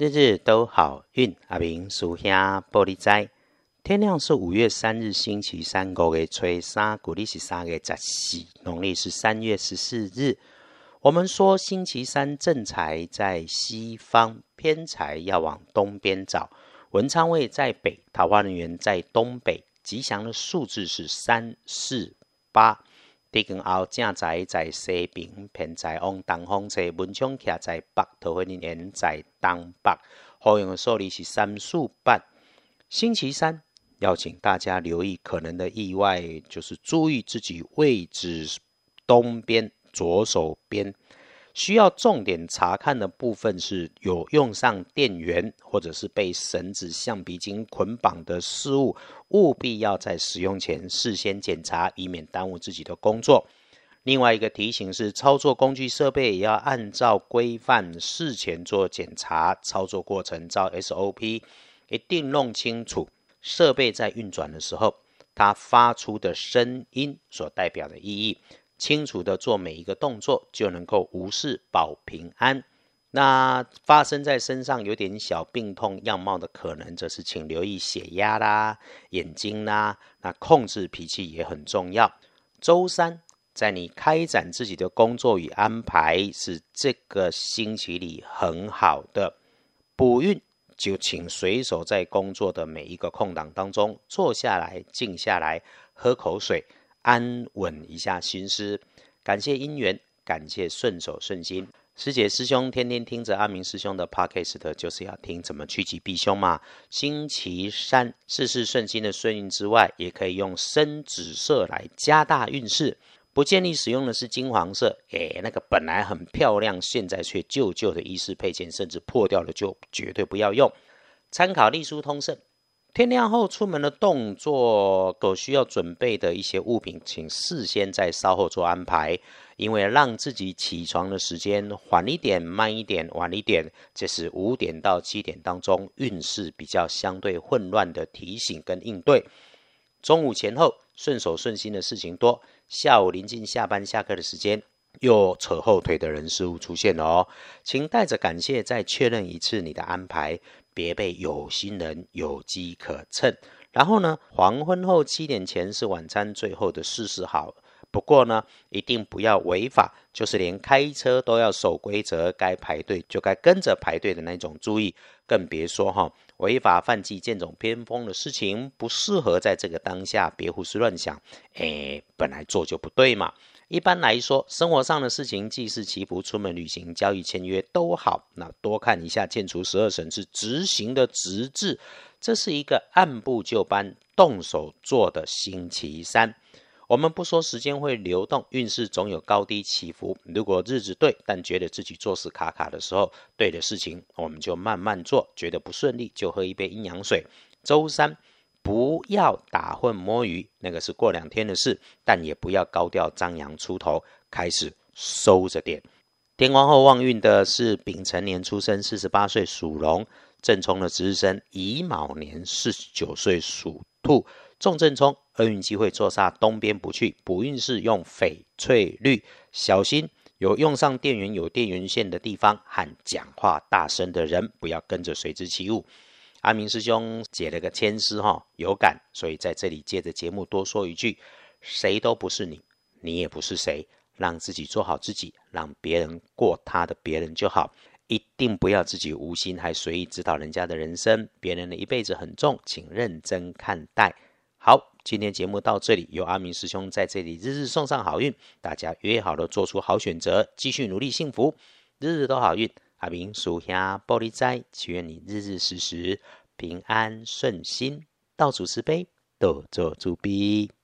日日都好运，阿明属下玻璃斋。天亮是五月三日，星期三，五月初三，古历是三月十四，农历是三月十四日。我们说星期三正财在西方，偏财要往东边找。文昌位在北，桃花人员在东北。吉祥的数字是三四八。地震后正在在西平，偏财往东方坐，文昌徛在北，桃花人缘在东北。后用的数字是三四八。星期三要请大家留意可能的意外，就是注意自己位置东边左手边。需要重点查看的部分是有用上电源或者是被绳子、橡皮筋捆绑的事物，务必要在使用前事先检查，以免耽误自己的工作。另外一个提醒是，操作工具设备也要按照规范事前做检查，操作过程照 SOP，一定弄清楚设备在运转的时候，它发出的声音所代表的意义。清楚的做每一个动作，就能够无事保平安。那发生在身上有点小病痛样貌的可能，则是请留意血压啦、眼睛啦。那控制脾气也很重要。周三，在你开展自己的工作与安排，是这个星期里很好的补运，就请随手在工作的每一个空档当中坐下来，静下来，喝口水。安稳一下心思，感谢姻缘，感谢顺手顺心。师姐师兄天天听着阿明师兄的 podcast，就是要听怎么趋吉避凶嘛。星期三事事顺心的顺运之外，也可以用深紫色来加大运势。不建议使用的是金黄色，诶，那个本来很漂亮，现在却旧旧的衣饰配件，甚至破掉了，就绝对不要用。参考隶书通胜。天亮后出门的动作，所需要准备的一些物品，请事先在稍后做安排。因为让自己起床的时间缓一点、慢一点、晚一点，这是五点到七点当中运势比较相对混乱的提醒跟应对。中午前后顺手顺心的事情多，下午临近下班下课的时间，又扯后腿的人事物出现了哦，请带着感谢再确认一次你的安排。别被有心人有机可乘。然后呢，黄昏后七点前是晚餐最后的四十号。不过呢，一定不要违法，就是连开车都要守规则，该排队就该跟着排队的那种。注意，更别说哈违法犯纪、剑走偏锋的事情，不适合在这个当下，别胡思乱想。哎，本来做就不对嘛。一般来说，生活上的事情，既是祈福、出门旅行、交易签约都好。那多看一下《建除十二神是》执行的直字，这是一个按部就班、动手做的星期三。我们不说时间会流动，运势总有高低起伏。如果日子对，但觉得自己做事卡卡的时候，对的事情我们就慢慢做；觉得不顺利，就喝一杯阴阳水。周三。不要打混摸鱼，那个是过两天的事，但也不要高调张扬出头，开始收着点。天光后旺运的是丙辰年出生，四十八岁属龙；正冲的值日生乙卯年，四十九岁属兔。重正冲，厄运机会坐煞东边不去。补运势用翡翠绿，小心有用上电源有电源线的地方和讲话大声的人，不要跟着随之起舞。阿明师兄解了个千丝哈，有感，所以在这里借着节目多说一句：谁都不是你，你也不是谁，让自己做好自己，让别人过他的别人就好，一定不要自己无心还随意指导人家的人生，别人的一辈子很重，请认真看待。好，今天节目到这里，由阿明师兄在这里日日送上好运，大家约好了做出好选择，继续努力幸福，日日都好运。阿明属下玻璃斋，祈愿你日日时时平安顺心，到处慈悲，多做主逼。